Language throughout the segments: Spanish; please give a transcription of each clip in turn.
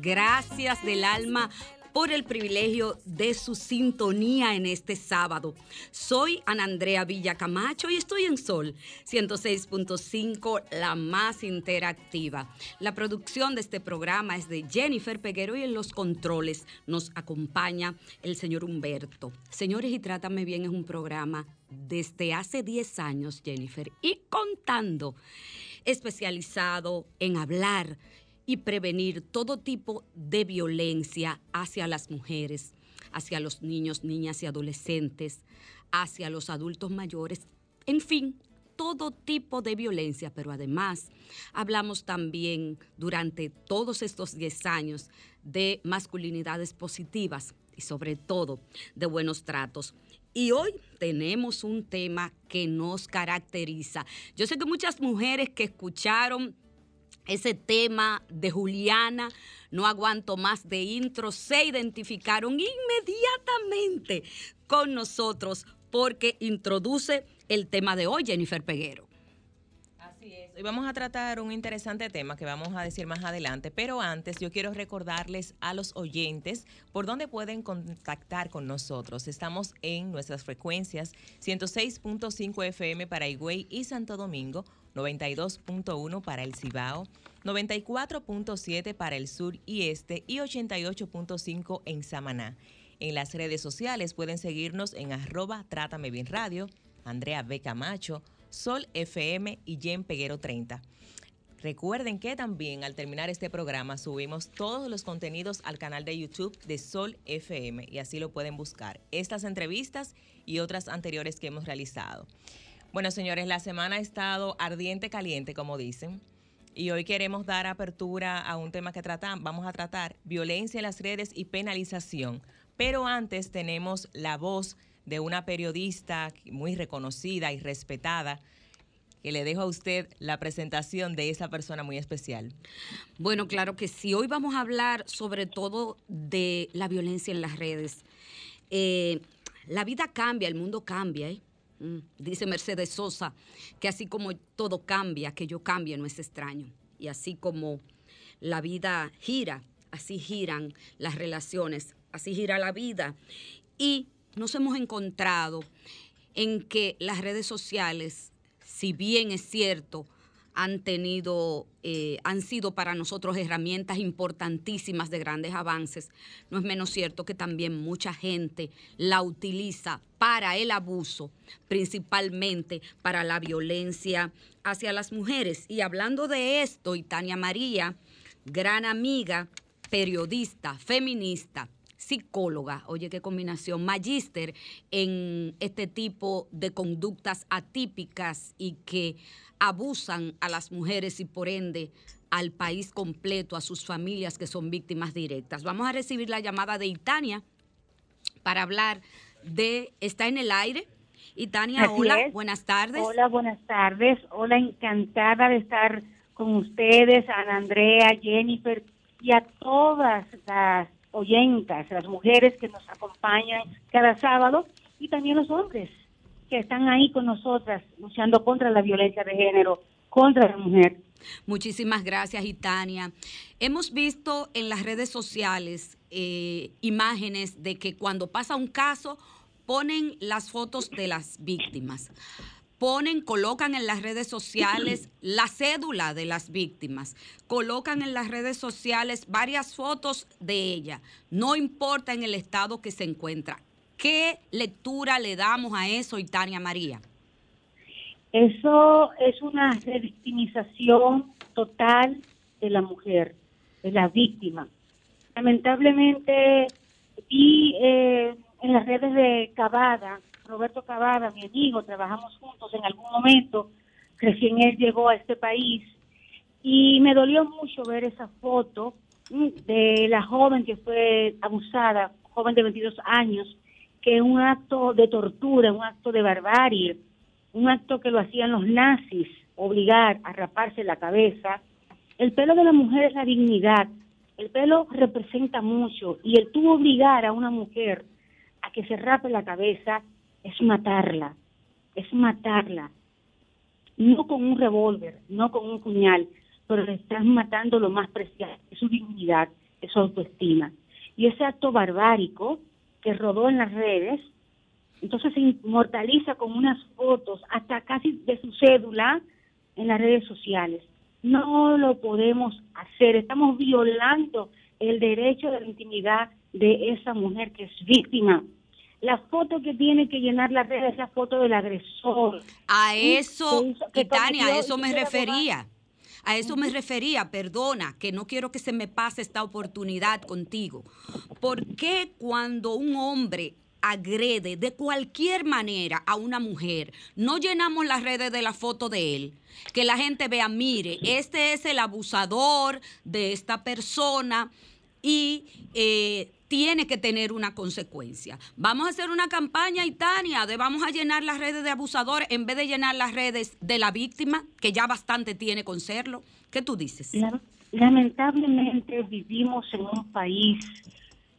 Gracias del alma por el privilegio de su sintonía en este sábado. Soy Ana Andrea Villa Camacho y estoy en Sol 106.5, la más interactiva. La producción de este programa es de Jennifer Peguero y en los controles nos acompaña el señor Humberto. Señores, y Trátame Bien es un programa desde hace 10 años, Jennifer, y contando, especializado en hablar y prevenir todo tipo de violencia hacia las mujeres, hacia los niños, niñas y adolescentes, hacia los adultos mayores, en fin, todo tipo de violencia, pero además hablamos también durante todos estos 10 años de masculinidades positivas y sobre todo de buenos tratos. Y hoy tenemos un tema que nos caracteriza. Yo sé que muchas mujeres que escucharon ese tema de Juliana, no aguanto más de intro, se identificaron inmediatamente con nosotros porque introduce el tema de hoy, Jennifer Peguero. Así es. Hoy vamos a tratar un interesante tema que vamos a decir más adelante, pero antes yo quiero recordarles a los oyentes por dónde pueden contactar con nosotros. Estamos en nuestras frecuencias 106.5 FM para Higüey y Santo Domingo, 92.1 para el Cibao, 94.7 para el sur y este y 88.5 en Samaná. En las redes sociales pueden seguirnos en arroba Trátame Bien Radio, Andrea B. Camacho, Sol FM y Jen Peguero 30. Recuerden que también al terminar este programa subimos todos los contenidos al canal de YouTube de Sol FM y así lo pueden buscar. Estas entrevistas y otras anteriores que hemos realizado. Bueno, señores, la semana ha estado ardiente caliente, como dicen. Y hoy queremos dar apertura a un tema que tratan, vamos a tratar, violencia en las redes y penalización. Pero antes tenemos la voz de una periodista muy reconocida y respetada, que le dejo a usted la presentación de esa persona muy especial. Bueno, claro que sí. Hoy vamos a hablar sobre todo de la violencia en las redes. Eh, la vida cambia, el mundo cambia, ¿eh? Mm, Dice Mercedes Sosa que así como todo cambia, que yo cambie no es extraño. Y así como la vida gira, así giran las relaciones, así gira la vida. Y nos hemos encontrado en que las redes sociales, si bien es cierto, han tenido, eh, han sido para nosotros herramientas importantísimas de grandes avances. No es menos cierto que también mucha gente la utiliza para el abuso, principalmente para la violencia hacia las mujeres. Y hablando de esto, y Tania María, gran amiga, periodista, feminista, psicóloga, oye qué combinación, magíster en este tipo de conductas atípicas y que abusan a las mujeres y por ende al país completo, a sus familias que son víctimas directas. Vamos a recibir la llamada de Itania para hablar de, está en el aire. Itania, Así hola, es. buenas tardes. Hola, buenas tardes. Hola, encantada de estar con ustedes, Ana Andrea, Jennifer y a todas las oyentas, las mujeres que nos acompañan cada sábado y también los hombres que están ahí con nosotras luchando contra la violencia de género, contra la mujer. Muchísimas gracias, Itania. Hemos visto en las redes sociales eh, imágenes de que cuando pasa un caso ponen las fotos de las víctimas. Ponen, colocan en las redes sociales la cédula de las víctimas, colocan en las redes sociales varias fotos de ella, no importa en el estado que se encuentra. ¿Qué lectura le damos a eso, Itania María? Eso es una revictimización total de la mujer, de la víctima. Lamentablemente vi eh, en las redes de Cavada, Roberto Cavada, mi amigo, trabajamos juntos en algún momento, recién él llegó a este país, y me dolió mucho ver esa foto mm, de la joven que fue abusada, joven de 22 años, que un acto de tortura, un acto de barbarie, un acto que lo hacían los nazis, obligar a raparse la cabeza. El pelo de la mujer es la dignidad, el pelo representa mucho y el tú obligar a una mujer a que se rape la cabeza es matarla, es matarla. No con un revólver, no con un puñal, pero le estás matando lo más preciado, es su dignidad, es su autoestima. Y ese acto barbárico que rodó en las redes, entonces se inmortaliza con unas fotos, hasta casi de su cédula, en las redes sociales. No lo podemos hacer, estamos violando el derecho de la intimidad de esa mujer que es víctima. La foto que tiene que llenar las redes es la foto del agresor. A eso, que Itania, a eso y me abogar. A eso me refería, perdona, que no quiero que se me pase esta oportunidad contigo. ¿Por qué cuando un hombre agrede de cualquier manera a una mujer, no llenamos las redes de la foto de él? Que la gente vea, mire, este es el abusador de esta persona y eh, tiene que tener una consecuencia. Vamos a hacer una campaña, Itania, de vamos a llenar las redes de abusadores en vez de llenar las redes de la víctima, que ya bastante tiene con serlo. ¿Qué tú dices? La- Lamentablemente vivimos en un país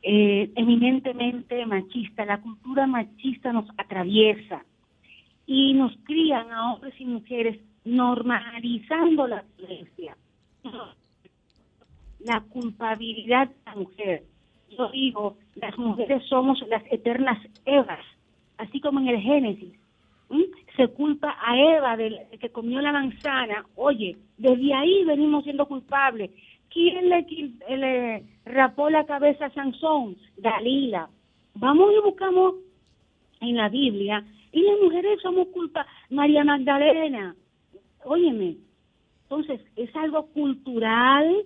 eh, eminentemente machista. La cultura machista nos atraviesa y nos crían a hombres y mujeres normalizando la violencia. La culpabilidad de la mujer. Yo digo, las mujeres somos las eternas Evas, así como en el Génesis. Se culpa a Eva de que comió la manzana. Oye, desde ahí venimos siendo culpables. ¿Quién le, le rapó la cabeza a Sansón? Dalila. Vamos y buscamos en la Biblia. Y las mujeres somos culpa. María Magdalena. Óyeme. Entonces, es algo cultural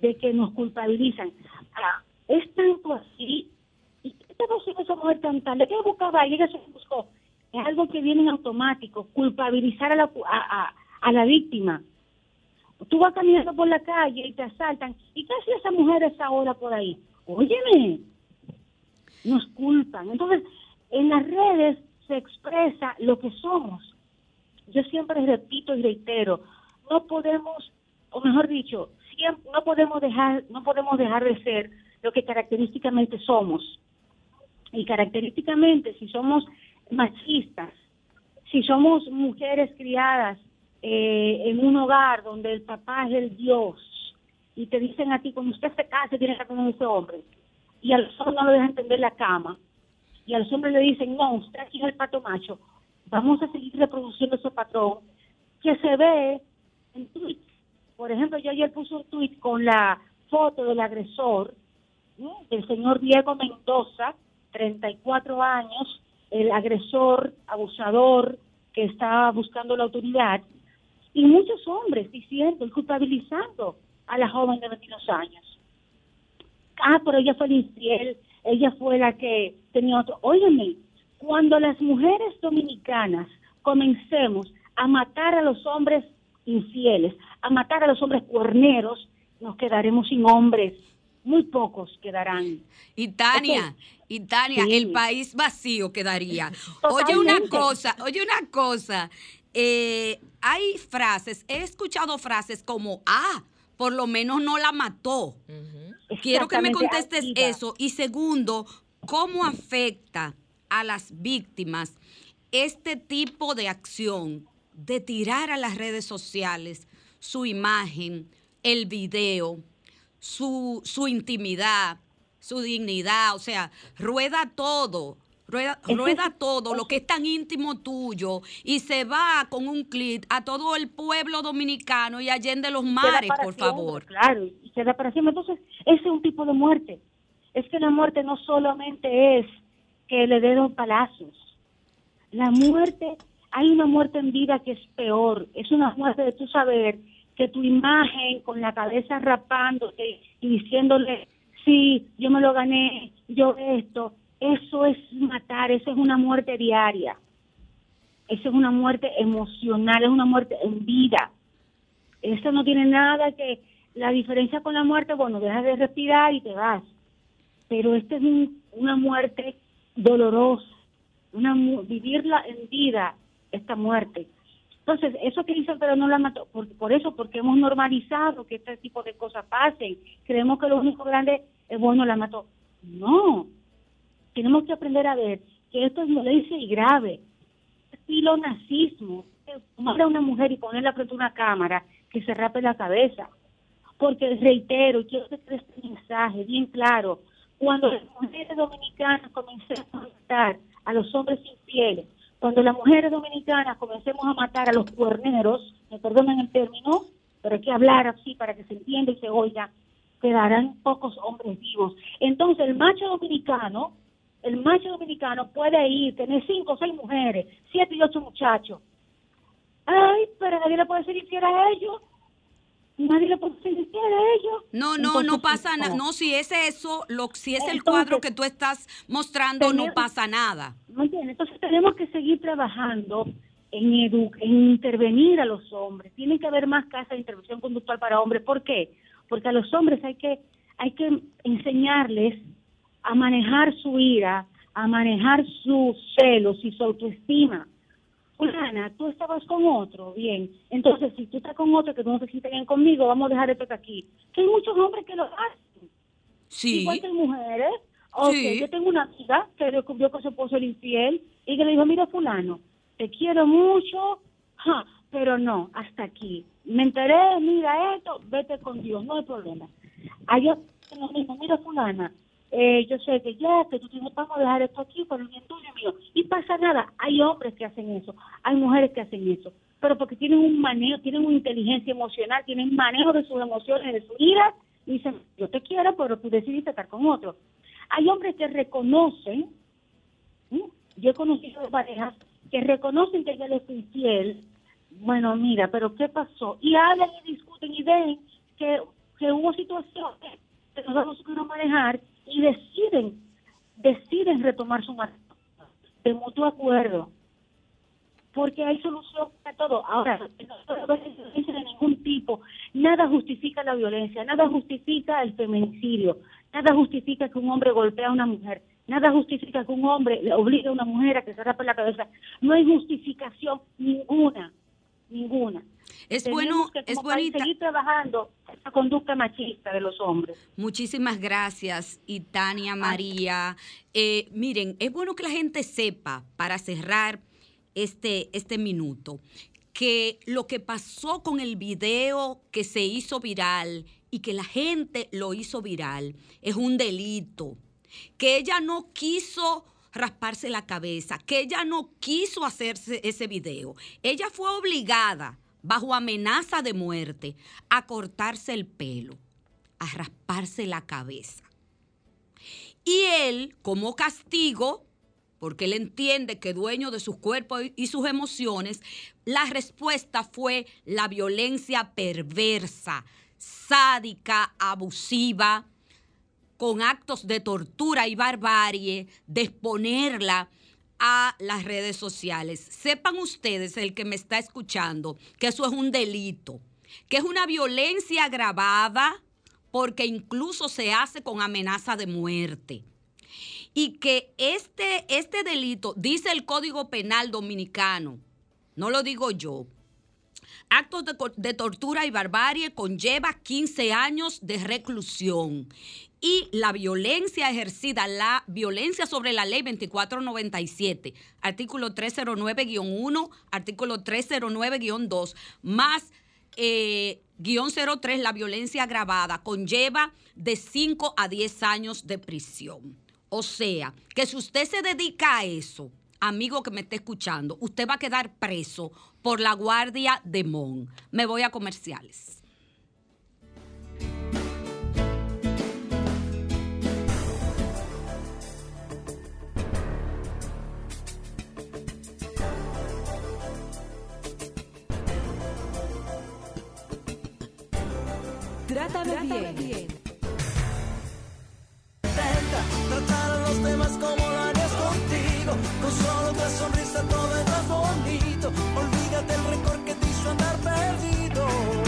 de que nos culpabilizan. Ah, es tanto así. ¿Y qué te pasó esa mujer tan tarde? ¿Qué buscaba ahí? Ella se buscó. Es algo que viene en automático, culpabilizar a la, a, a- a la víctima. Tú vas caminando por la calle y te asaltan. ¿Y qué hace esa mujer a esa hora por ahí? Óyeme, nos culpan. Entonces, en las redes se expresa lo que somos. Yo siempre repito y reitero, no podemos, o mejor dicho, siempre, no podemos dejar, no podemos dejar de ser lo que característicamente somos. Y característicamente, si somos machistas, si somos mujeres criadas eh, en un hogar donde el papá es el Dios y te dicen a ti, cuando usted se case, tiene que estar con ese hombre, y a los hombres no lo dejan tender la cama, y a los hombres le dicen, no, usted aquí es el pato macho, vamos a seguir reproduciendo ese patrón que se ve en tweets. Por ejemplo, yo ayer puse un tweet con la foto del agresor, del señor Diego Mendoza, 34 años, el agresor, abusador que está buscando la autoridad, y muchos hombres diciendo y culpabilizando a la joven de 22 años. Ah, pero ella fue la infiel, ella fue la que tenía otro. Óyeme, cuando las mujeres dominicanas comencemos a matar a los hombres infieles, a matar a los hombres cuerneros, nos quedaremos sin hombres. Muy pocos quedarán. Y Tania, y Tania, Sí. el país vacío quedaría. Oye una cosa, oye una cosa. eh, hay frases, he escuchado frases como, ah, por lo menos no la mató. Quiero que me contestes eso. Y segundo, ¿cómo afecta a las víctimas este tipo de acción de tirar a las redes sociales su imagen, el video, su, su intimidad, su dignidad? O sea, rueda todo. Rueda, rueda todo lo que es tan íntimo tuyo y se va con un clic a todo el pueblo dominicano y allende los mares, por siempre, favor. Claro, y queda para siempre. Entonces, ese es un tipo de muerte. Es que la muerte no solamente es que le den los palazos. La muerte, hay una muerte en vida que es peor. Es una muerte de tu saber que tu imagen con la cabeza rapándote y diciéndole, sí, yo me lo gané, yo esto, eso es matar, eso es una muerte diaria. Eso es una muerte emocional, es una muerte en vida. Eso no tiene nada que... La diferencia con la muerte, bueno, dejas de respirar y te vas. Pero esta es un- una muerte dolorosa. Una, vivirla en vida, esta muerte. Entonces, eso que dicen, pero no la mató, por, por eso, porque hemos normalizado que este tipo de cosas pasen. Creemos que lo único grande es, bueno, la mató. No, tenemos que aprender a ver que esto es violencia y grave. Estilo nazismo, tomar a una mujer y ponerla frente a una cámara que se rape la cabeza. Porque reitero, quiero que este mensaje bien claro, cuando las mujeres dominicanas comencemos a matar a los hombres infieles, cuando las mujeres dominicanas comencemos a matar a los cuerneros, me perdonan el término, pero hay que hablar así para que se entienda y se oiga, quedarán pocos hombres vivos. Entonces el macho dominicano, el macho dominicano puede ir, tener cinco o seis mujeres, siete y ocho muchachos. Ay, pero nadie le puede ser infiel a ellos. Nadie le puede infiel a ellos. No, no, no Entonces, pasa nada. No, si es eso, lo, si es el cuadro que tú estás mostrando, no pasa nada. ¿Me entiendes? Entonces tenemos que seguir trabajando en, edu en intervenir a los hombres. Tiene que haber más casas de intervención conductual para hombres. ¿Por qué? Porque a los hombres hay que, hay que enseñarles a manejar su ira, a manejar sus celos y su autoestima. Fulana, tú estabas con otro, bien. Entonces, si tú estás con otro que tú no te sientes bien conmigo, vamos a dejar esto aquí. Que hay muchos hombres que lo hacen. Sí. Igual que hay mujeres. Ok, Sí. yo tengo una amiga que descubrió que su esposo era infiel y que le dijo, mira fulano, te quiero mucho, ja, pero no, hasta aquí. Me enteré, mira esto, vete con Dios, no hay problema. Que nos dicen, mira fulana, eh, yo sé que ya, que tú tienes, vamos a dejar esto aquí el bien tuyo mío. Y pasa nada, hay hombres que hacen eso, hay mujeres que hacen eso, pero porque tienen un manejo, tienen una inteligencia emocional, tienen manejo de sus emociones, de su ira, y dicen, yo te quiero, pero tú decidiste estar con otro. Hay hombres que reconocen, yo he conocido parejas que reconocen que ella les fue infiel, bueno, mira, pero ¿qué pasó? Y hablan y discuten y ven que, que hubo situaciones que no vamos a manejar y deciden, deciden retomar su matrimonio de mutuo acuerdo porque hay solución para todo. Ahora, no puede violencia de ningún tipo. Nada justifica la violencia, nada justifica el feminicidio, nada justifica que un hombre golpee a una mujer, nada justifica que un hombre le obligue a una mujer a que se rape la cabeza. No hay justificación ninguna, ninguna. Es Tenemos bueno, que, es país, seguir trabajando esa conducta machista de los hombres. Muchísimas gracias, y Tania María. Eh, miren, es bueno que la gente sepa, para cerrar este, este minuto, que lo que pasó con el video que se hizo viral y que la gente lo hizo viral es un delito. Que ella no quiso rasparse la cabeza, que ella no quiso hacerse ese video. Ella fue obligada, bajo amenaza de muerte, a cortarse el pelo a rasparse la cabeza. Y él, como castigo, porque él entiende que dueño de sus cuerpos y sus emociones, la respuesta fue la violencia perversa, sádica, abusiva, con actos de tortura y barbarie, de exponerla a las redes sociales. Sepan ustedes, el que me está escuchando, que eso es un delito, que es una violencia agravada porque incluso se hace con amenaza de muerte. Y que este, este delito, dice el Código Penal Dominicano, no lo digo yo, actos de, de tortura y barbarie conlleva 15 años de reclusión. Y la violencia ejercida, la violencia sobre la ley 2497, artículo 309-1, artículo 309-2, más eh, guion 03, la violencia agravada, conlleva de 5 a 10 años de prisión. O sea, que si usted se dedica a eso, amigo que me esté escuchando, usted va a quedar preso por la Guardia de Mon. Me voy a comerciales. Trátame bien. Intenta tratar a los demás como lo harías contigo. Con solo otra sonrisa todo es más bonito. Olvídate el rencor que te hizo andar perdido.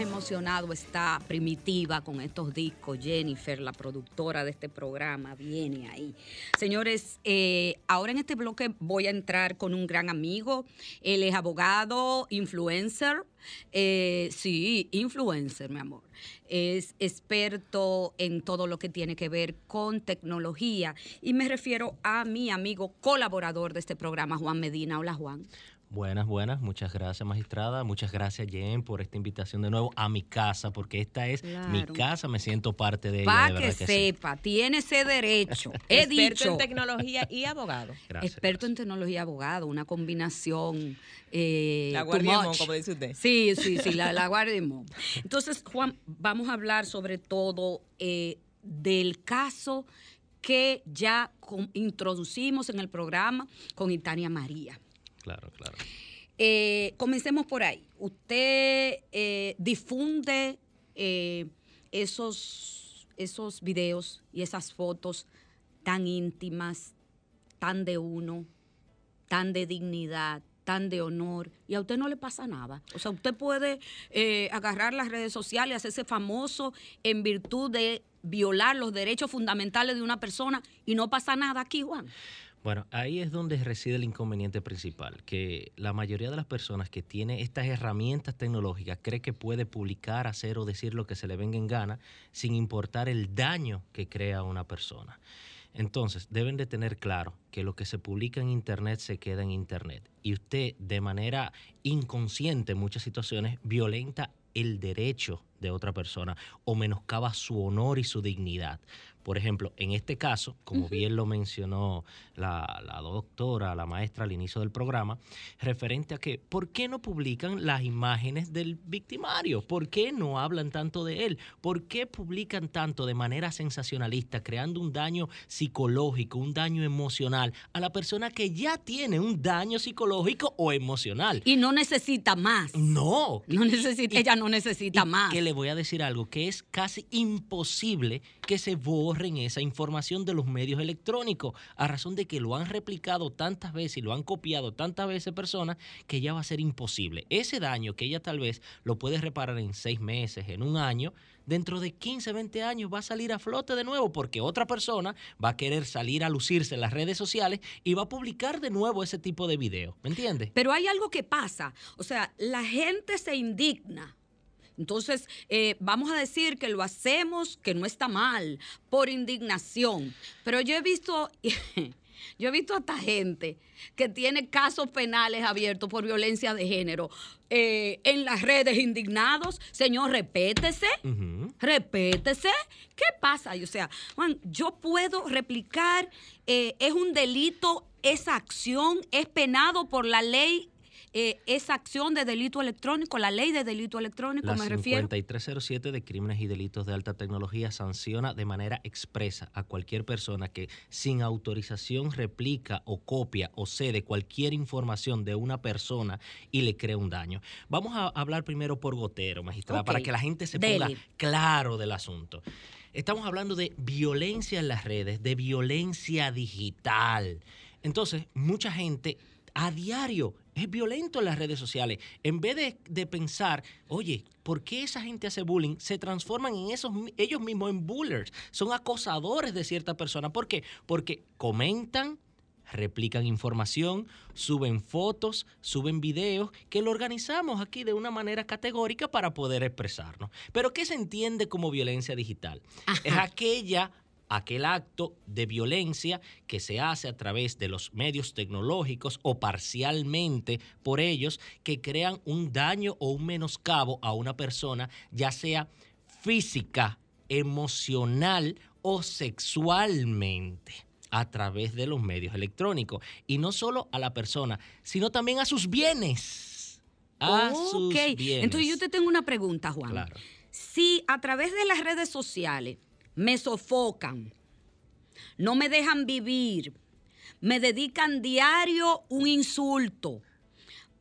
Emocionado está primitiva con estos discos, Jennifer, la productora de este programa, viene ahí. Señores, eh, ahora en este bloque voy a entrar con un gran amigo. Él es abogado, influencer. eh, sí, influencer, mi amor. Es experto en todo lo que tiene que ver con tecnología. Y me refiero a mi amigo colaborador de este programa, Juan Medina. Hola, Juan. Buenas, buenas. Muchas gracias, magistrada. Muchas gracias, Jen, por esta invitación de nuevo a mi casa, porque esta es mi casa. Me siento parte de ella. Para de que, verdad que sí. sepa, tiene ese derecho. He Experto dicho. en tecnología y abogado. Gracias. experto en tecnología abogado, una combinación. eh, La Guardia Mon, como dice usted. Sí, sí, sí, la, la Guardia Mon. Entonces, Juan, vamos a hablar sobre todo eh, del caso que ya con- introducimos en el programa con Itania María. Claro, claro. Eh, comencemos por ahí. Usted eh, difunde eh, esos, esos videos y esas fotos tan íntimas, tan de uno, tan de dignidad, tan de honor, y a usted no le pasa nada. O sea, usted puede agarrar las redes sociales, hacerse famoso en virtud de violar los derechos fundamentales de una persona y no pasa nada aquí, Juan. Bueno, ahí es donde reside el inconveniente principal, que la mayoría de las personas que tiene estas herramientas tecnológicas cree que puede publicar, hacer o decir lo que se le venga en gana sin importar el daño que crea una persona. Entonces, deben de tener claro que lo que se publica en Internet se queda en Internet. Y usted, de manera inconsciente en muchas situaciones, violenta el derecho de otra persona o menoscaba su honor y su dignidad. Por ejemplo, en este caso, como bien lo mencionó la, la doctora, la maestra al inicio del programa, referente a que, ¿por qué no publican las imágenes del victimario? ¿Por qué no hablan tanto de él? ¿Por qué publican tanto de manera sensacionalista, creando un daño psicológico, un daño emocional a la persona que ya tiene un daño psicológico o emocional? Y no necesita más. No, No necesita, Y- ella no necesita y más. Que le voy a decir algo, que es casi imposible que se borren esa información de los medios electrónicos, a razón de que lo han replicado tantas veces y lo han copiado tantas veces personas, que ya va a ser imposible. Ese daño que ella tal vez lo puede reparar en seis meses, en un año, dentro de 15, 20 años va a salir a flote de nuevo porque otra persona va a querer salir a lucirse en las redes sociales y va a publicar de nuevo ese tipo de video. ¿Me entiendes? Pero hay algo que pasa. O sea, la gente se indigna. Entonces, eh, vamos a decir que lo hacemos, que no está mal, por indignación. Pero yo he visto, yo he visto hasta gente que tiene casos penales abiertos por violencia de género eh, en las redes indignados. Señor, repétese. Repétese. ¿Qué pasa? O sea, Juan, yo puedo replicar, eh, es un delito, esa acción es penado por la ley eh, esa acción de delito electrónico, la ley de delito electrónico, La me refiero. 5307 de Crímenes y Delitos de Alta Tecnología sanciona de manera expresa a cualquier persona que sin autorización replica o copia o cede cualquier información de una persona y le crea un daño. Vamos a hablar primero por gotero, magistrada, para que la gente se Dele. ponga claro del asunto. Estamos hablando de violencia en las redes, de violencia digital. Entonces, mucha gente a diario es violento en las redes sociales. En vez de, de pensar, oye, ¿por qué esa gente hace bullying? Se transforman en esos, ellos mismos en bullers. Son acosadores de cierta persona. ¿Por qué? Porque comentan, replican información, suben fotos, suben videos, que lo organizamos aquí de una manera categórica para poder expresarnos. Pero ¿qué se entiende como violencia digital? Es aquella aquel acto de violencia que se hace a través de los medios tecnológicos o parcialmente por ellos que crean un daño o un menoscabo a una persona, ya sea física, emocional o sexualmente a través de los medios electrónicos. Y no solo a la persona, sino también a sus bienes. A sus Ok, bienes. entonces yo te tengo una pregunta, Juan. Claro. Si a través de las redes sociales me sofocan, no me dejan vivir, me dedican diario un insulto,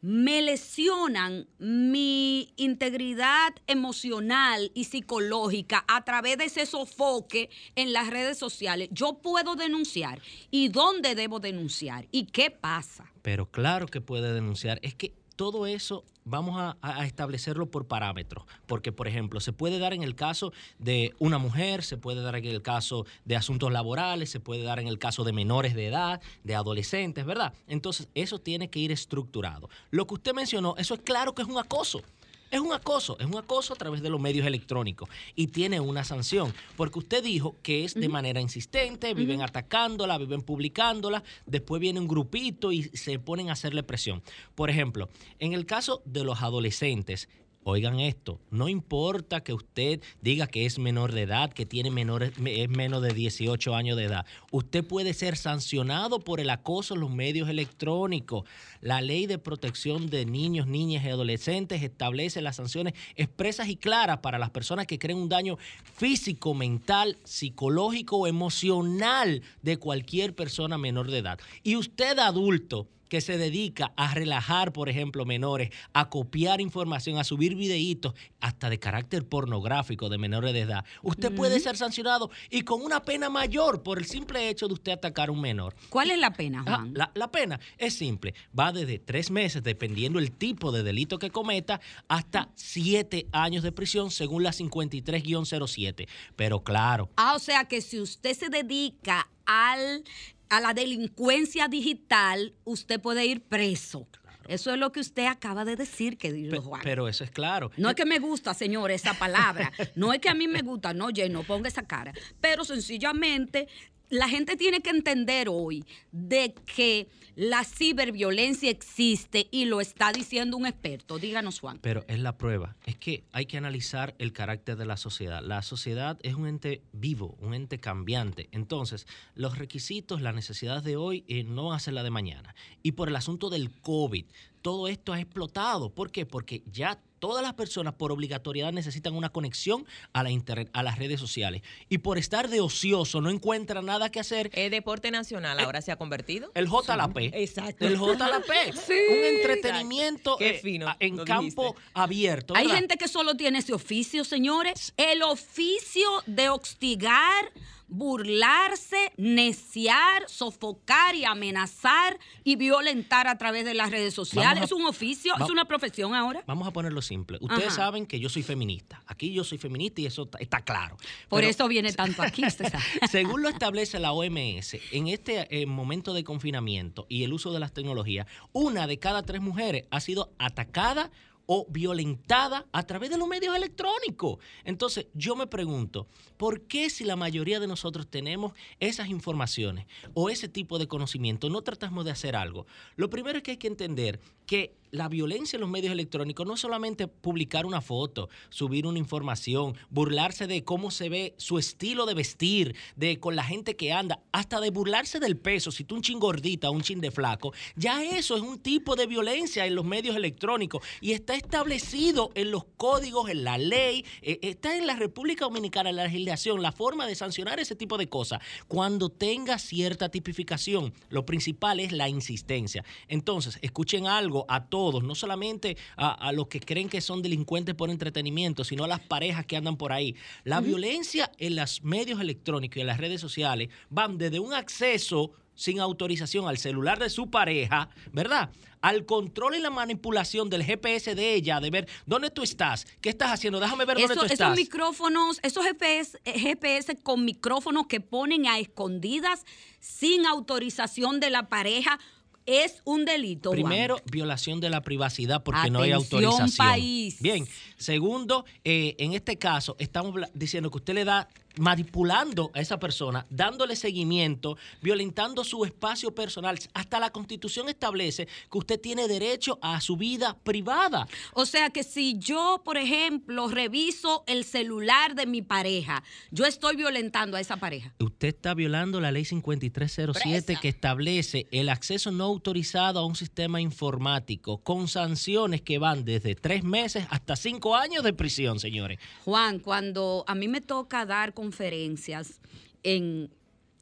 me lesionan mi integridad emocional y psicológica a través de ese sofoque en las redes sociales, yo puedo denunciar. ¿Y dónde debo denunciar? ¿Y qué pasa? Pero claro que puede denunciar. Es que todo eso vamos a, establecerlo por parámetros. Porque, por ejemplo, se puede dar en el caso de una mujer, se puede dar en el caso de asuntos laborales, se puede dar en el caso de menores de edad, de adolescentes, ¿verdad? Entonces, eso tiene que ir estructurado. Lo que usted mencionó, eso es claro que es un acoso. Es un acoso, es un acoso a través de los medios electrónicos y tiene una sanción, porque usted dijo que es de manera insistente, viven atacándola, viven publicándola, después viene un grupito y se ponen a hacerle presión. Por ejemplo, en el caso de los adolescentes, Oigan esto, no importa que usted diga que es menor de edad, que tiene menores, es menos de 18 años de edad, usted puede ser sancionado por el acoso en los medios electrónicos. La ley de protección de niños, niñas y adolescentes establece las sanciones expresas y claras para las personas que creen un daño físico, mental, psicológico o emocional de cualquier persona menor de edad. Y usted adulto, que se dedica a relajar, por ejemplo, menores, a copiar información, a subir videitos, hasta de carácter pornográfico de menores de edad, usted puede ser sancionado y con una pena mayor por el simple hecho de usted atacar a un menor. ¿Cuál es la pena, Ah, Juan? la, la pena es simple, va desde tres meses, dependiendo el tipo de delito que cometa, hasta siete años de prisión, según la 53-07. Pero claro, Ah, o sea que si usted se dedica al, a la delincuencia digital, usted puede ir preso. Eso es lo que usted acaba de decir, que dijo pe- Juan. pero eso es claro. no es que me gusta, señor, esa palabra. No es que a mí me gusta, no, Jay, no ponga esa cara. Pero sencillamente la gente tiene que entender hoy de que la ciberviolencia existe y lo está diciendo un experto. Díganos, Juan. Pero es la prueba. Es que hay que analizar el carácter de la sociedad. La sociedad es un ente vivo, un ente cambiante. Entonces, los requisitos, las necesidades de hoy eh, no hacen la de mañana. Y por el asunto del COVID, todo esto ha explotado. ¿Por qué? Porque ya todas las personas por obligatoriedad necesitan una conexión a la internet, a las redes sociales. Y por estar de ocioso no encuentran nada que hacer. ¿Es deporte nacional ahora se ha convertido? El JLP. Exacto. El JLP. Sí. Un entretenimiento Qué eh, fino en campo dijiste. abierto. Hay gente que solo tiene ese oficio, señores. El oficio de hostigar, burlarse, neciar, sofocar y amenazar y violentar a través de las redes sociales. A- es un oficio, va- es una profesión ahora. Vamos a ponerlo simple. Ustedes Ajá. saben que yo soy feminista. Aquí yo soy feminista y eso está, está claro. Por Pero eso viene tanto aquí. Según lo establece la OMS, en este eh, momento de confinamiento y el uso de las tecnologías, una de cada tres mujeres ha sido atacada o violentada a través de los medios electrónicos. Entonces, yo me pregunto, ¿por qué si la mayoría de nosotros tenemos esas informaciones o ese tipo de conocimiento, no tratamos de hacer algo? Lo primero es que hay que entender que la violencia en los medios electrónicos no es solamente publicar una foto, subir una información, burlarse de cómo se ve su estilo de vestir, de con la gente que anda, hasta de burlarse del peso, si tú un chin gordita, un chin de flaco, ya eso es un tipo de violencia en los medios electrónicos y está establecido en los códigos, en la ley, eh, está en la República Dominicana, en la legislación, la forma de sancionar ese tipo de cosas. Cuando tenga cierta tipificación, lo principal es la insistencia. Entonces, escuchen algo a todos, no solamente a, a los que creen que son delincuentes por entretenimiento, sino a las parejas que andan por ahí. La violencia en los medios electrónicos y en las redes sociales van desde un acceso sin autorización al celular de su pareja, ¿verdad? Al control y la manipulación del GPS de ella, de ver dónde tú estás, qué estás haciendo, déjame ver dónde tú esos estás. micrófonos, esos GPS, eh, GPS con micrófonos que ponen a escondidas sin autorización de la pareja es un delito. Juan. Primero, violación de la privacidad porque no hay autorización. país. Bien. Segundo, eh, en este caso, estamos diciendo que usted le da manipulando a esa persona, dándole seguimiento, violentando su espacio personal. Hasta la constitución establece que usted tiene derecho a su vida privada. O sea que si yo, por ejemplo, reviso el celular de mi pareja, yo estoy violentando a esa pareja. Usted está violando la ley 5307 Presa. que establece el acceso no autorizado a un sistema informático con sanciones que van desde tres meses hasta cinco años de prisión, señores. Juan, cuando a mí me toca dar conferencias en,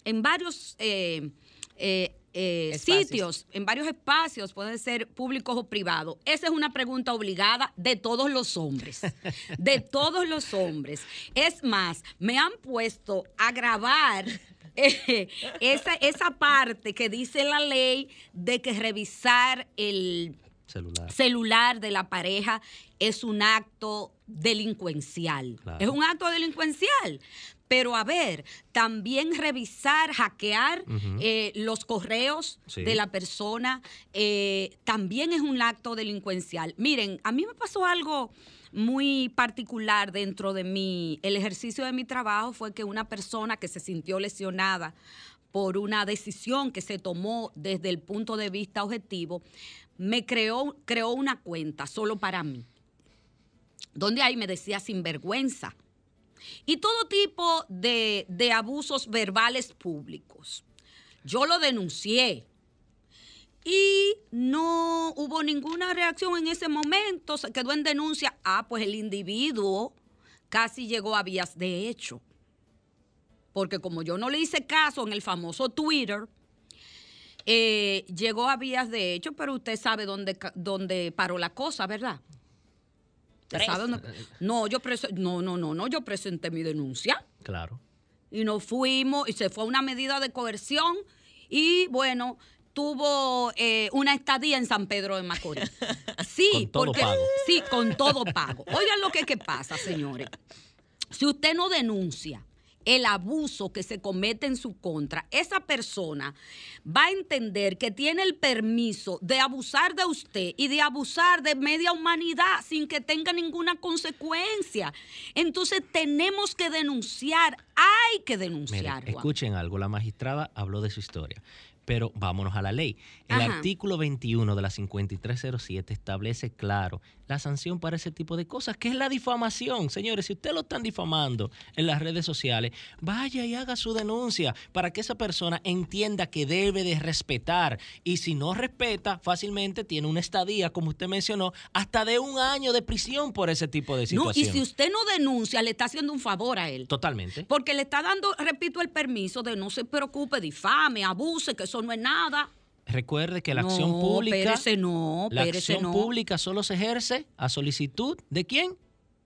en varios eh, eh, eh, sitios, en varios espacios, pueden ser públicos o privados, esa es una pregunta obligada de todos los hombres, de todos los hombres. Es más, me han puesto a grabar eh, esa, esa parte que dice la ley de que revisar el Celular. celular de la pareja es un acto delincuencial. Claro. Es un acto delincuencial. Pero a ver, también revisar, hackear eh, los correos Sí. de la persona eh, también es un acto delincuencial. Miren, a mí me pasó algo muy particular dentro de mi, el ejercicio de mi trabajo fue que una persona que se sintió lesionada por una decisión que se tomó desde el punto de vista objetivo, me creó, creó una cuenta solo para mí, donde ahí me decía sinvergüenza y todo tipo de, de abusos verbales públicos. Yo lo denuncié y no hubo ninguna reacción en ese momento, se quedó en denuncia. Ah, pues el individuo casi llegó a vías de hecho. Porque como yo no le hice caso en el famoso Twitter, eh, llegó a vías de hecho, pero usted sabe dónde, dónde paró la cosa, ¿verdad? ¿Usted sabe dónde- No, yo prese- no, no, no, no, yo presenté mi denuncia Claro. y nos fuimos y se fue a una medida de coerción y bueno, tuvo eh, una estadía en San Pedro de Macorís. Sí, Con todo porque pago. sí, con todo pago. Oigan lo que, que pasa, señores. Si usted no denuncia el abuso que se comete en su contra, esa persona va a entender que tiene el permiso de abusar de usted y de abusar de media humanidad sin que tenga ninguna consecuencia. Entonces tenemos que denunciar, hay que denunciar. Escuchen algo, la magistrada habló de su historia, pero vámonos a la ley. El Ajá. artículo 21 de la 5307 establece claro la sanción para ese tipo de cosas, que es la difamación. Señores, si usted lo están difamando en las redes sociales, vaya y haga su denuncia para que esa persona entienda que debe de respetar. Y si no respeta, fácilmente tiene una estadía, como usted mencionó, hasta de un año de prisión por ese tipo de No, situación. y si usted no denuncia, le está haciendo un favor a él. Totalmente. Porque le está dando, repito, el permiso de no se preocupe, difame, abuse, que eso no es nada. Recuerde que la No, acción pública. no, la acción no. pública solo se ejerce a solicitud de quién?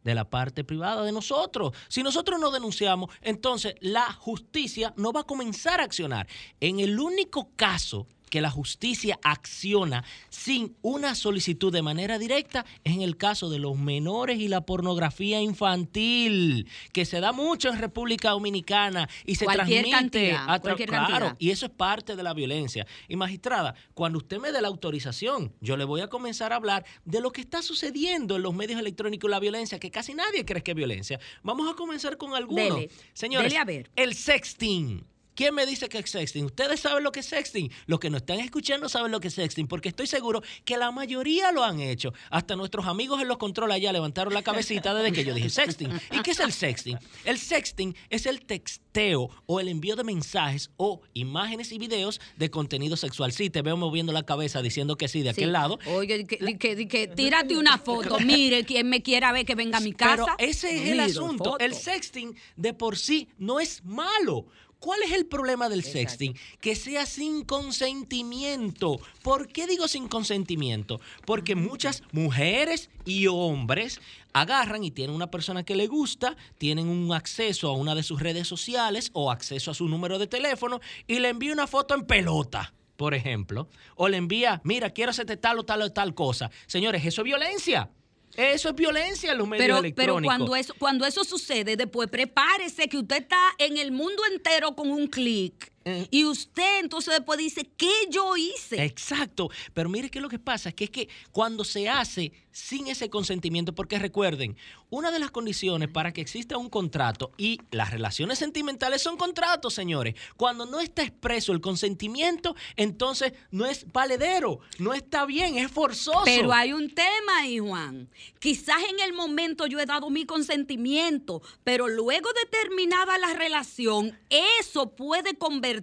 De la parte privada de nosotros. Si nosotros no denunciamos, entonces la justicia no va a comenzar a accionar. En el único caso que la justicia acciona sin una solicitud de manera directa es en el caso de los menores y la pornografía infantil, que se da mucho en República Dominicana y se Cualquier transmite cantidad, a cualquier claro, cantidad. y eso es parte de la violencia. Y magistrada, cuando usted me dé la autorización, yo le voy a comenzar a hablar de lo que está sucediendo en los medios electrónicos, la violencia, que casi nadie cree que es violencia. Vamos a comenzar con algunos. Dele, Señores, dele a ver. el sexting. ¿Quién me dice que es sexting? Ustedes saben lo que es sexting. Los que nos están escuchando saben lo que es sexting, porque estoy seguro que la mayoría lo han hecho. Hasta nuestros amigos en los controles allá levantaron la cabecita desde que yo dije sexting. ¿Y qué es el sexting? El sexting es el texteo o el envío de mensajes o imágenes y videos de contenido sexual. Sí, te veo moviendo la cabeza diciendo que sí de aquel Sí. lado. Oye, que, que- tírate una foto. Mire, quien me quiera ver que venga a mi casa. Pero ese es el asunto. foto. El sexting de por sí no es malo. ¿Cuál es el problema del Exacto. sexting? Que sea sin consentimiento. ¿Por qué digo sin consentimiento? Porque muchas mujeres y hombres agarran y tienen una persona que le gusta, tienen un acceso a una de sus redes sociales o acceso a su número de teléfono y le envía una foto en pelota. Por ejemplo, o le envía, mira, quiero hacerte tal o tal o tal cosa. Señores, eso es violencia. Eso es violencia en los medios Pero, electrónicos. pero cuando eso, cuando eso sucede, después prepárese que usted está en el mundo entero con un clic. Eh. Y usted entonces después dice, ¿qué yo hice? Exacto, pero mire que lo que pasa es que es que cuando se hace sin ese consentimiento, porque recuerden, una de las condiciones para que exista un contrato y las relaciones sentimentales son contratos, señores. Cuando no está expreso el consentimiento, entonces no es valedero, no está bien, es forzoso. Pero hay un tema ahí, Juan. Quizás en el momento yo he dado mi consentimiento, pero luego de terminada la relación, eso puede convertirse,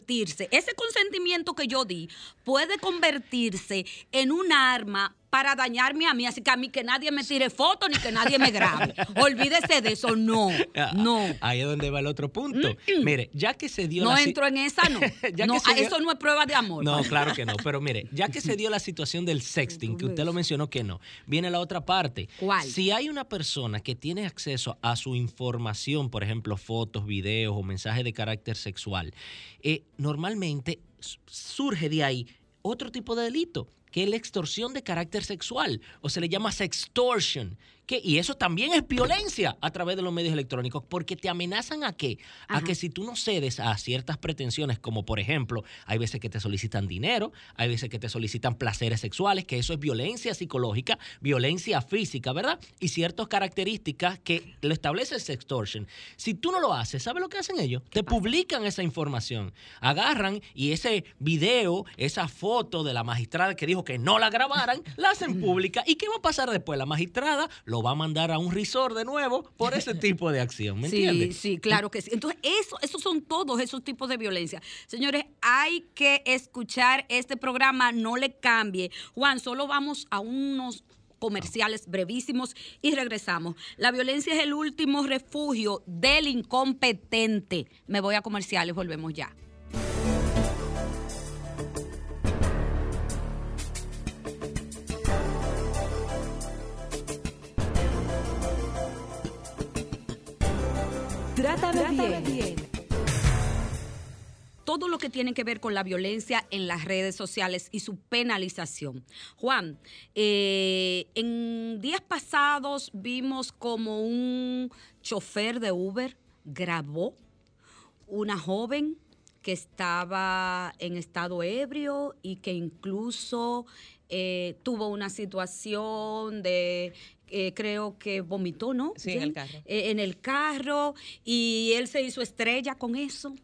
ese consentimiento que yo di, puede convertirse en un arma para dañarme a mí, así que a mí que nadie me tire fotos ni que nadie me grabe. Olvídese de eso, no, Ah, no. Ahí es donde va el otro punto. Mire, ya que se dio No la entro en esa, no. Ya No, que dio- Eso no es prueba de amor. No, claro que no. Pero mire, ya que se dio la situación del sexting, que usted lo mencionó que no, viene la otra parte. ¿Cuál? Si hay una persona que tiene acceso a su información, por ejemplo, fotos, videos o mensajes de carácter sexual, eh, normalmente surge de ahí otro tipo de delito que es la extorsión de carácter sexual, o se le llama sextortion, que, y eso también es violencia a través de los medios electrónicos, porque te amenazan a qué? A que si tú no cedes a ciertas pretensiones, como por ejemplo, hay veces que te solicitan dinero, hay veces que te solicitan placeres sexuales, que eso es violencia psicológica, violencia física, ¿verdad? Y ciertas características que lo establece el sextortion. Si tú no lo haces, ¿sabes lo que hacen ellos? Te publican esa información. Agarran y ese video, esa foto de la magistrada que dijo que no la grabaran, la hacen pública. ¿Y qué va a pasar después? La magistrada lo va a mandar a un resort de nuevo por ese tipo de acción, ¿me sí, entiendes? sí, claro que sí. Entonces, eso, esos son todos esos tipos de violencia. Señores, hay que escuchar este programa, no le cambie. Juan, solo vamos a unos comerciales brevísimos y regresamos. La violencia es el último refugio del incompetente. Me voy a comerciales, volvemos ya. Trátame bien. todo lo que tiene que ver con la violencia en las redes sociales y su penalización. Juan, eh, en días pasados vimos como un chofer de Uber grabó una joven que estaba en estado ebrio y que incluso eh, tuvo una situación de, eh, creo que vomitó, ¿no? Sí, en el carro. Eh, en el carro y él se hizo estrella con eso.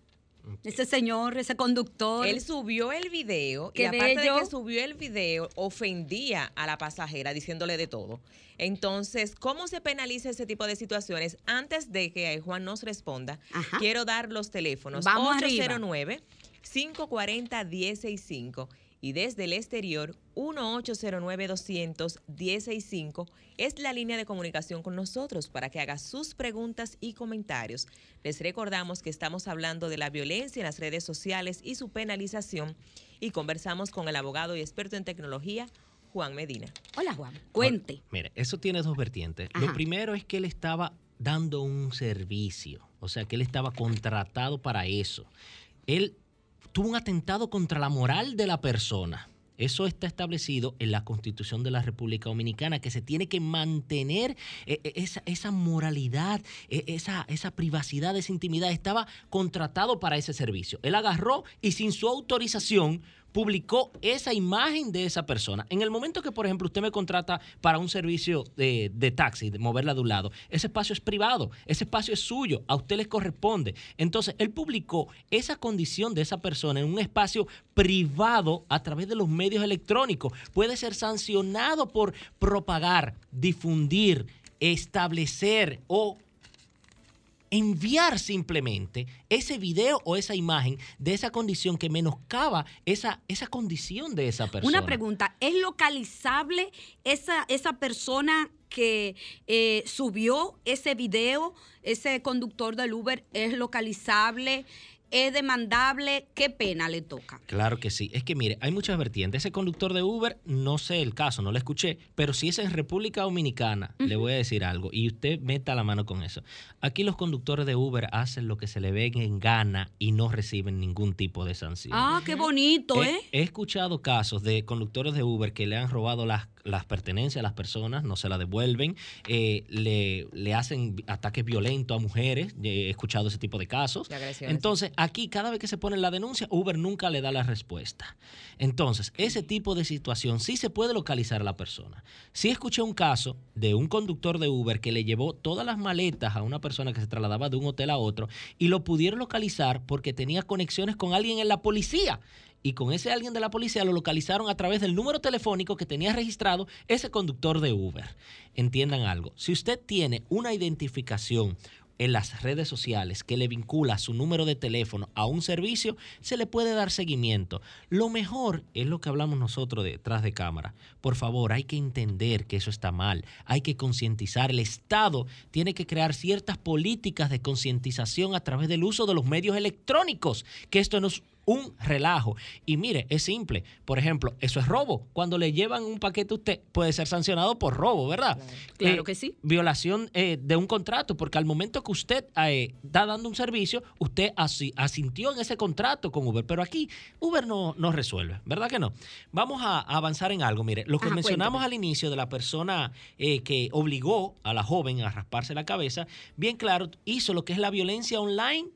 Ese señor, ese conductor. Él subió el video Qué y aparte bello. de que subió el video, ofendía a la pasajera diciéndole de todo. Entonces, ¿cómo se penaliza ese tipo de situaciones? Antes de que Juan nos responda, Ajá. quiero dar los teléfonos. Vamos arriba. 809 540 165 y desde el exterior 1809 200 165 es la línea de comunicación con nosotros para que haga sus preguntas y comentarios. Les recordamos que estamos hablando de la violencia en las redes sociales y su penalización y conversamos con el abogado y experto en tecnología Juan Medina. Hola, Juan. Cuente. Mire, eso tiene dos vertientes. Ajá. Lo primero es que él estaba dando un servicio, o sea, que él estaba contratado para eso. Él tuvo un atentado contra la moral de la persona. Eso está establecido en la Constitución de la República Dominicana, que se tiene que mantener eh, eh, esa, esa moralidad, eh, esa, esa privacidad, esa intimidad. Estaba contratado para ese servicio. Él agarró y sin su autorización publicó esa imagen de esa persona. En el momento que, por ejemplo, usted me contrata para un servicio de, de taxi, de moverla de un lado, ese espacio es privado, ese espacio es suyo, a usted le corresponde. Entonces, él publicó esa condición de esa persona en un espacio privado a través de los medios electrónicos. Puede ser sancionado por propagar, difundir, establecer o enviar simplemente ese video o esa imagen de esa condición que menoscaba esa, esa condición de esa persona. Una pregunta, ¿es localizable esa, esa persona que eh, subió ese video, ese conductor del Uber, es localizable? ¿Es demandable? ¿Qué pena le toca? Claro que sí. Es que mire, hay muchas vertientes. Ese conductor de Uber, no sé el caso, no lo escuché, pero si es en República Dominicana, le voy a decir algo y usted meta la mano con eso. Aquí los conductores de Uber hacen lo que se le ven en gana y no reciben ningún tipo de sanción. Ah, qué bonito, He- ¿eh? He, escuchado casos de conductores de Uber que le han robado las, las pertenencias a las personas, no se las devuelven, eh, le, le hacen ataques violentos a mujeres, he escuchado ese tipo de casos. De. Entonces, aquí cada vez que se pone la denuncia, Uber nunca le da la respuesta. Entonces, ese tipo de situación sí se puede localizar a la persona. Sí escuché un caso de un conductor de Uber que le llevó todas las maletas a una persona que se trasladaba de un hotel a otro y lo pudieron localizar porque tenía conexiones con alguien en la policía. Y con ese alguien de la policía lo localizaron a través del número telefónico que tenía registrado ese conductor de Uber. Entiendan algo, si usted tiene una identificación en las redes sociales que le vincula su número de teléfono a un servicio, se le puede dar seguimiento. Lo mejor es lo que hablamos nosotros detrás de cámara. Por favor, hay que entender que eso está mal, hay que concientizar. El Estado tiene que crear ciertas políticas de concientización a través del uso de los medios electrónicos, que esto no es un relajo. Y mire, es simple. Por ejemplo, eso es robo. Cuando le llevan un paquete a usted, puede ser sancionado por robo, ¿verdad? Claro que sí. Violación eh, de un contrato, porque al momento que usted eh, está dando un servicio, usted asi- asintió en ese contrato con Uber. Pero aquí Uber no, no resuelve, ¿verdad que no? Vamos a, a avanzar en algo. Mire, lo que Ajá, mencionamos cuéntame. al inicio de la persona eh, que obligó a la joven a rasparse la cabeza, bien claro, hizo lo que es la violencia online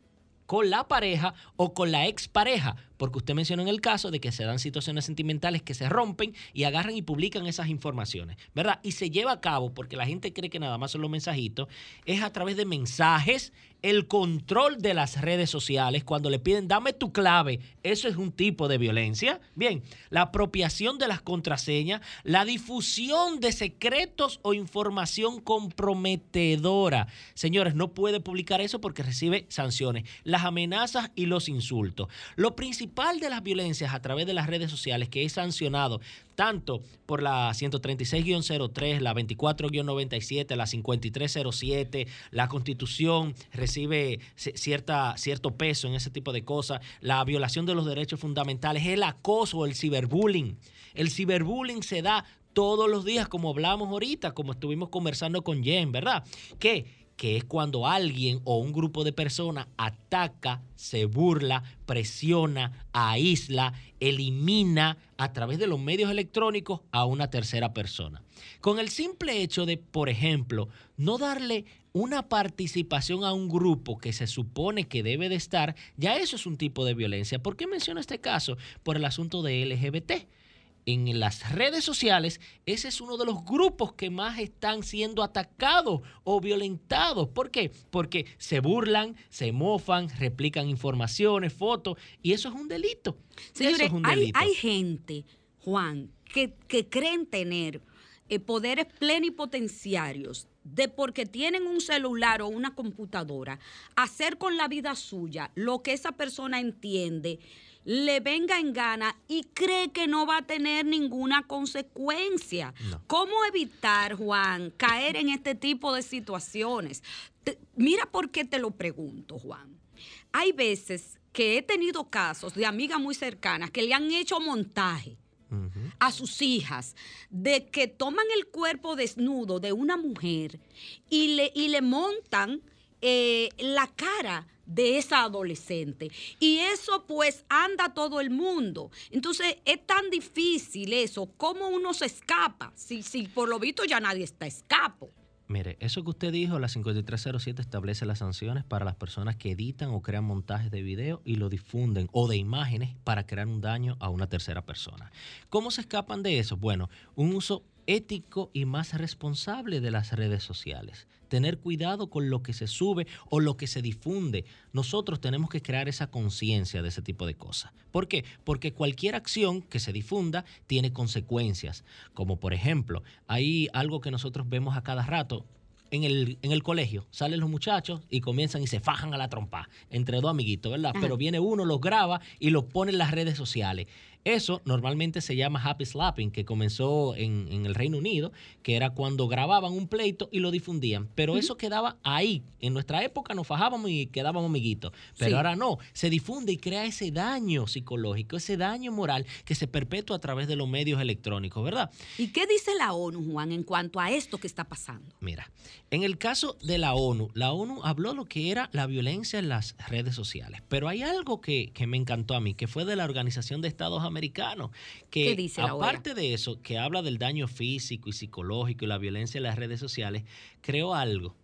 con la pareja o con la expareja, porque usted mencionó en el caso de que se dan situaciones sentimentales que se rompen y agarran y publican esas informaciones, ¿verdad? Y se lleva a cabo, porque la gente cree que nada más son los mensajitos, es a través de mensajes, el control de las redes sociales, cuando le piden dame tu clave, eso es un tipo de violencia. Bien, la apropiación de las contraseñas, la difusión de secretos o información comprometedora. Señores, no puede publicar eso porque recibe sanciones, las amenazas y los insultos. Lo principal de las violencias a través de las redes sociales que es sancionado tanto por la 136-03, la 24-97, la 5307, la Constitución recibe ci- cierta, cierto peso en ese tipo de cosas, la violación de los derechos fundamentales, el acoso, el ciberbullying. El ciberbullying se da todos los días, como hablamos ahorita, como estuvimos conversando con Jen, ¿verdad? Que que es cuando alguien o un grupo de personas ataca, se burla, presiona, aísla, elimina a través de los medios electrónicos a una tercera persona. Con el simple hecho de, por ejemplo, no darle una participación a un grupo que se supone que debe de estar, ya eso es un tipo de violencia. ¿Por qué menciono este caso? Por el asunto de LGBT en las redes sociales, ese es uno de los grupos que más están siendo atacados o violentados. ¿Por qué? Porque se burlan, se mofan, replican informaciones, fotos, y eso es un delito. Eso Señores, es un hay, delito. hay gente, Juan, que, que creen tener eh, poderes plenipotenciarios de porque tienen un celular o una computadora, hacer con la vida suya lo que esa persona entiende, le venga en gana y cree que no va a tener ninguna consecuencia. No. ¿Cómo evitar, Juan, caer en este tipo de situaciones? Te- mira por qué te lo pregunto, Juan. Hay veces que he tenido casos de amigas muy cercanas que le han hecho montaje a sus hijas de que toman el cuerpo desnudo de una mujer y le, y le montan eh, la cara de esa adolescente. Y eso pues anda todo el mundo. Entonces es tan difícil eso, ¿cómo uno se escapa? Si, si por lo visto ya nadie está escapo. Mire, eso que usted dijo, la 5307 establece las sanciones para las personas que editan o crean montajes de video y lo difunden o de imágenes para crear un daño a una tercera persona. ¿Cómo se escapan de eso? Bueno, un uso ético y más responsable de las redes sociales. Tener cuidado con lo que se sube o lo que se difunde. Nosotros tenemos que crear esa conciencia de ese tipo de cosas. ¿Por qué? Porque cualquier acción que se difunda tiene consecuencias. Como por ejemplo, hay algo que nosotros vemos a cada rato. En el, en el colegio salen los muchachos y comienzan y se fajan a la trompa entre dos amiguitos, ¿verdad? Ajá. Pero viene uno, los graba y los pone en las redes sociales. Eso normalmente se llama happy slapping, que comenzó en, en el Reino Unido, que era cuando grababan un pleito y lo difundían. Pero eso quedaba ahí. En nuestra época nos fajábamos y quedábamos amiguitos. Pero Sí. ahora no. Se difunde y crea ese daño psicológico, ese daño moral que se perpetúa a través de los medios electrónicos, ¿verdad? ¿Y qué dice la ONU, Juan, en cuanto a esto que está pasando? Mira, en el caso de la ONU, la ONU habló lo que era la violencia en las redes sociales, pero hay algo que, que me encantó a mí, que fue de la Organización de Estados Americanos, que ¿Qué dice la OEA? aparte de eso, que habla del daño físico y psicológico y la violencia en las redes sociales, creó algo.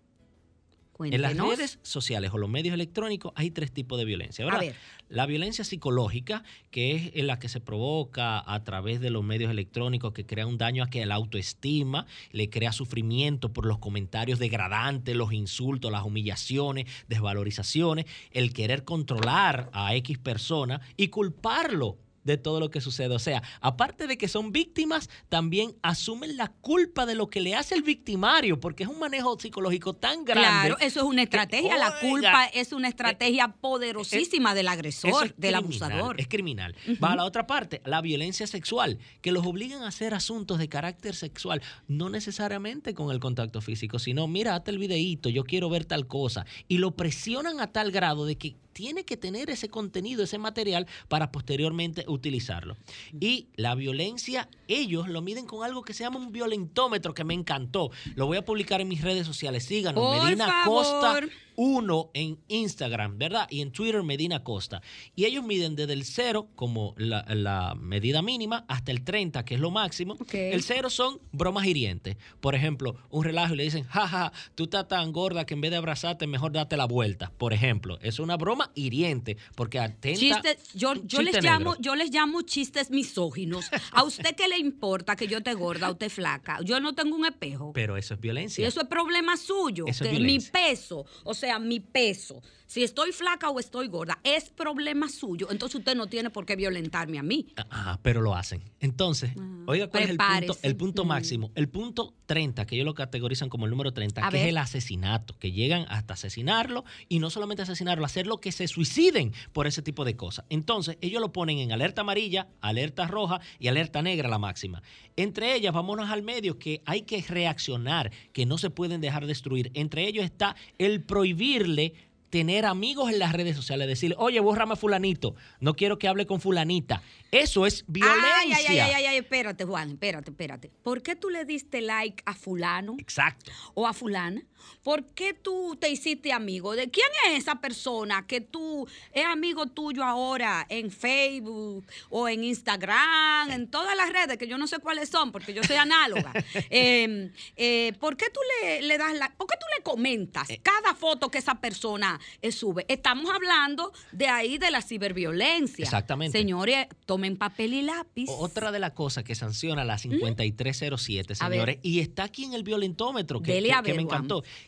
En las redes sociales o los medios electrónicos hay tres tipos de violencia, A ¿verdad? ver. La violencia psicológica, que es en la que se provoca a través de los medios electrónicos, que crea un daño a que la autoestima, le crea sufrimiento por los comentarios degradantes, los insultos, las humillaciones, desvalorizaciones, el querer controlar a X persona y culparlo de todo lo que sucede. O sea, aparte de que son víctimas, también asumen la culpa de lo que le hace el victimario, porque es un manejo psicológico tan grande. Claro, eso es una estrategia. La culpa es una estrategia poderosísima del Eso agresor, es del abusador. Es criminal. Va a la otra parte, la violencia sexual, que los obligan a hacer asuntos de carácter sexual, no necesariamente con el contacto físico, sino mira, hazte el videíto, yo quiero ver tal cosa. Y lo presionan a tal grado de que tiene que tener ese contenido, ese material, para posteriormente utilizarlo. Y la violencia, ellos lo miden con algo que se llama un violentómetro, que me encantó. Lo voy a publicar en mis redes sociales. Síganos, Por Medina favor. Costa uno en Instagram, ¿verdad? Y en Twitter Medina Costa. Y ellos miden desde el 0 como la, la medida mínima hasta el 30, que es lo máximo. El 0 son bromas hirientes. Por ejemplo, un relajo y le dicen, jaja, tú estás tan gorda que en vez de abrazarte, mejor date la vuelta. Por ejemplo, es una broma hiriente porque atenta. Chistes, yo, yo Chiste les llamo, yo les llamo chistes misóginos. ¿A usted qué le importa que yo esté gorda o esté flaca? Yo no tengo un espejo. Pero eso es Y violencia. eso es problema suyo. Eso es que mi peso, o sea, mi peso, si estoy flaca o estoy gorda, es problema suyo. Entonces usted no tiene por qué violentarme a mí. Ah, pero lo hacen. Entonces, oiga, ¿cuál es el punto, prepárese. el punto Mm. máximo? El punto 30, que ellos lo categorizan como el número 30, A que es el asesinato, que llegan hasta asesinarlo y no solamente asesinarlo, hacerlo que se suiciden por ese tipo de cosas. Entonces, ellos lo ponen en alerta amarilla, alerta roja y alerta negra la máxima. Entre ellas, vámonos al medio, que hay que reaccionar, que no se pueden dejar destruir. Entre ellos está el prohibirle tener amigos en las redes sociales, decirle, oye, bórrame a fulanito, no quiero que hable con fulanita. Eso es violencia. Ay, ay, ay, ay, ay, espérate, Juan, espérate, espérate. ¿Por qué tú le diste like a fulano Exacto. o a fulana? ¿Por qué tú te hiciste amigo? ¿De quién es esa persona que tú es amigo tuyo ahora en Facebook o en Instagram, en todas las redes que yo no sé cuáles son porque yo soy análoga? Eh, eh, ¿Por qué tú le, le das la, por qué tú le comentas Eh. cada foto que esa persona eh, sube? Estamos hablando de ahí de la ciberviolencia. Exactamente. Señores, tomen papel y lápiz. Otra de las cosas que sanciona la 5307, A ver. señores, y está aquí en el violentómetro, que, que- que me Juan.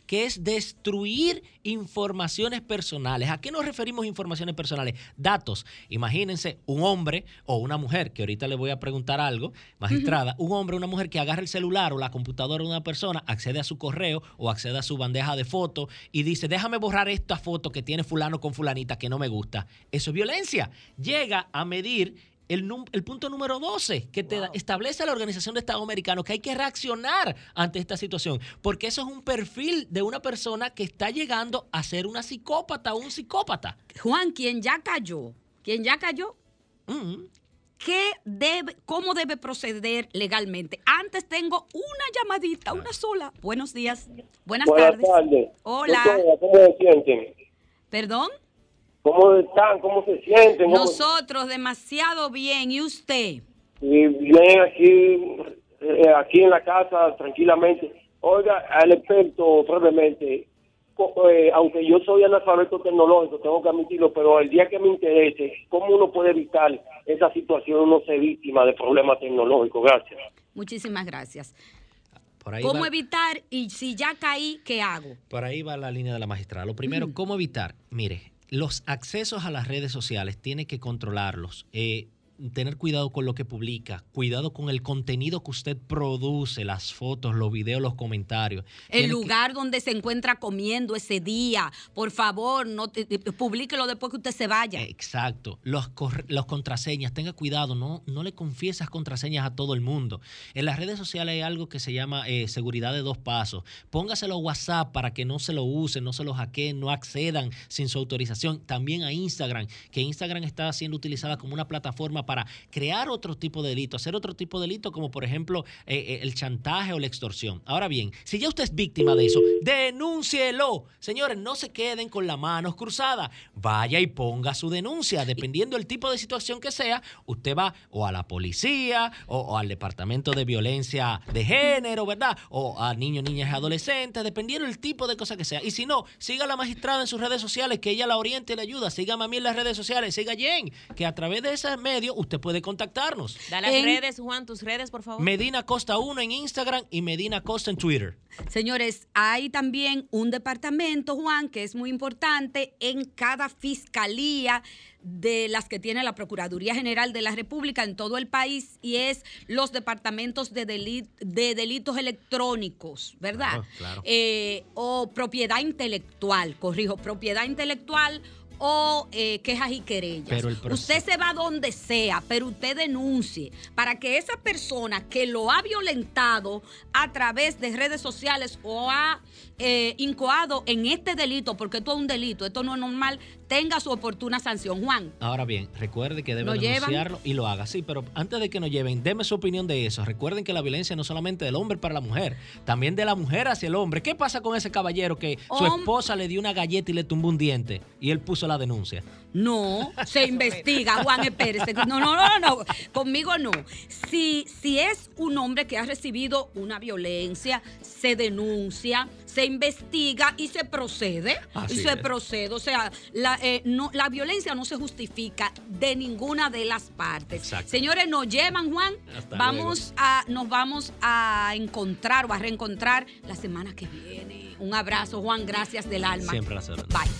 Que es destruir informaciones personales. ¿A qué nos referimos informaciones personales? Datos. Imagínense un hombre o una mujer, que ahorita le voy a preguntar algo, magistrada, un hombre o una mujer que agarra el celular o la computadora de una persona, accede a su correo o accede a su bandeja de fotos y dice, déjame borrar esta foto que tiene fulano con fulanita que no me gusta. Eso es violencia. Llega a medir el, punto número 12, que te da- establece la Organización de Estados Americanos que hay que reaccionar ante esta situación, porque eso es un perfil de una persona que está llegando a ser una psicópata o un psicópata. Juan, quien ya cayó, quien ya cayó, Mm. ¿qué debe, cómo debe proceder legalmente? Antes tengo una llamadita, una sola. Buenos días. Buenas, Buenas tardes. tardes. Hola. ¿Cómo se sienten? Perdón. ¿Cómo están? ¿Cómo se sienten? ¿Cómo- Nosotros demasiado bien. ¿Y usted? Y bien aquí, eh, aquí en la casa, tranquilamente. Oiga, al experto brevemente, eh, aunque yo soy analfabeto tecnológico, tengo que admitirlo, pero el día que me interese, ¿cómo uno puede evitar esa situación, uno ser víctima de problemas tecnológicos? Gracias. Muchísimas gracias. Por ahí ¿Cómo va- evitar? Y si ya caí, ¿qué hago? Por ahí va la línea de la magistrada. Lo primero, ¿cómo evitar? Mire, los accesos a las redes sociales tiene que controlarlos. eh, tener cuidado con lo que publica, cuidado con el contenido que usted produce, las fotos, los videos, los comentarios. El Tiene que- lugar donde se encuentra comiendo ese día. Por favor, no te- te- publíquelo después que usted se vaya. Exacto. Los contraseñas, tenga cuidado, no, no le confíe esas contraseñas a todo el mundo. En las redes sociales hay algo que se llama eh, seguridad de dos pasos. Póngaselo a WhatsApp para que no se lo usen, no se lo hackeen, no accedan sin su autorización. También a Instagram, que Instagram está siendo utilizada como una plataforma para crear otro tipo de delito, hacer otro tipo de delito, como por ejemplo eh, eh, el chantaje o la extorsión. Ahora bien, si ya usted es víctima de eso, denúncielo. Señores, no se queden con las manos cruzadas. Vaya y ponga su denuncia. Dependiendo del tipo de situación que sea, usted va o a la policía o, o al departamento de violencia de género, ¿verdad? O a niños, niñas y adolescentes, dependiendo del tipo de cosa que sea. Y si no, siga a la magistrada en sus redes sociales, que ella la oriente y le ayuda. Sígame a mí en las redes sociales, siga a Jen, que a través de ese medio usted puede contactarnos. Da las En- redes, Juan, tus redes, por favor. Medina Costa 1 en Instagram y Medina Costa en Twitter. Señores, hay también un departamento, Juan, que es muy importante en cada fiscalía de las que tiene la Procuraduría General de la República en todo el país y es los departamentos de, deli- de delitos electrónicos, ¿verdad? Claro, claro. Eh, o propiedad intelectual, corrijo, propiedad intelectual o eh, quejas y querellas. Pero el proceso- usted se va donde sea, pero usted denuncie para que esa persona que lo ha violentado a través de redes sociales o ha eh, incoado en este delito, porque esto es un delito, esto no es normal, tenga su oportuna sanción. Juan, Ahora bien, recuerde que debe denunciarlo y lo haga. Sí, pero antes de que nos lleven, deme su opinión de eso. Recuerden que la violencia no es solamente del hombre para la mujer, también de la mujer hacia el hombre. ¿Qué pasa con ese caballero que su esposa le dio una galleta y le tumbó un diente y él puso la denuncia? no, se investiga, Juan, espérese. No, no, no, no, conmigo no. Si, si es un hombre que ha recibido una violencia, se denuncia, se investiga y se procede. Así y se es. procede. O sea, la, eh, no, la violencia no se justifica de ninguna de las partes. Exacto. Señores, nos llevan, Juan. Hasta vamos a, nos vamos a encontrar o a reencontrar la semana que viene. Un abrazo, Juan. Gracias del alma. Siempre la. Bye.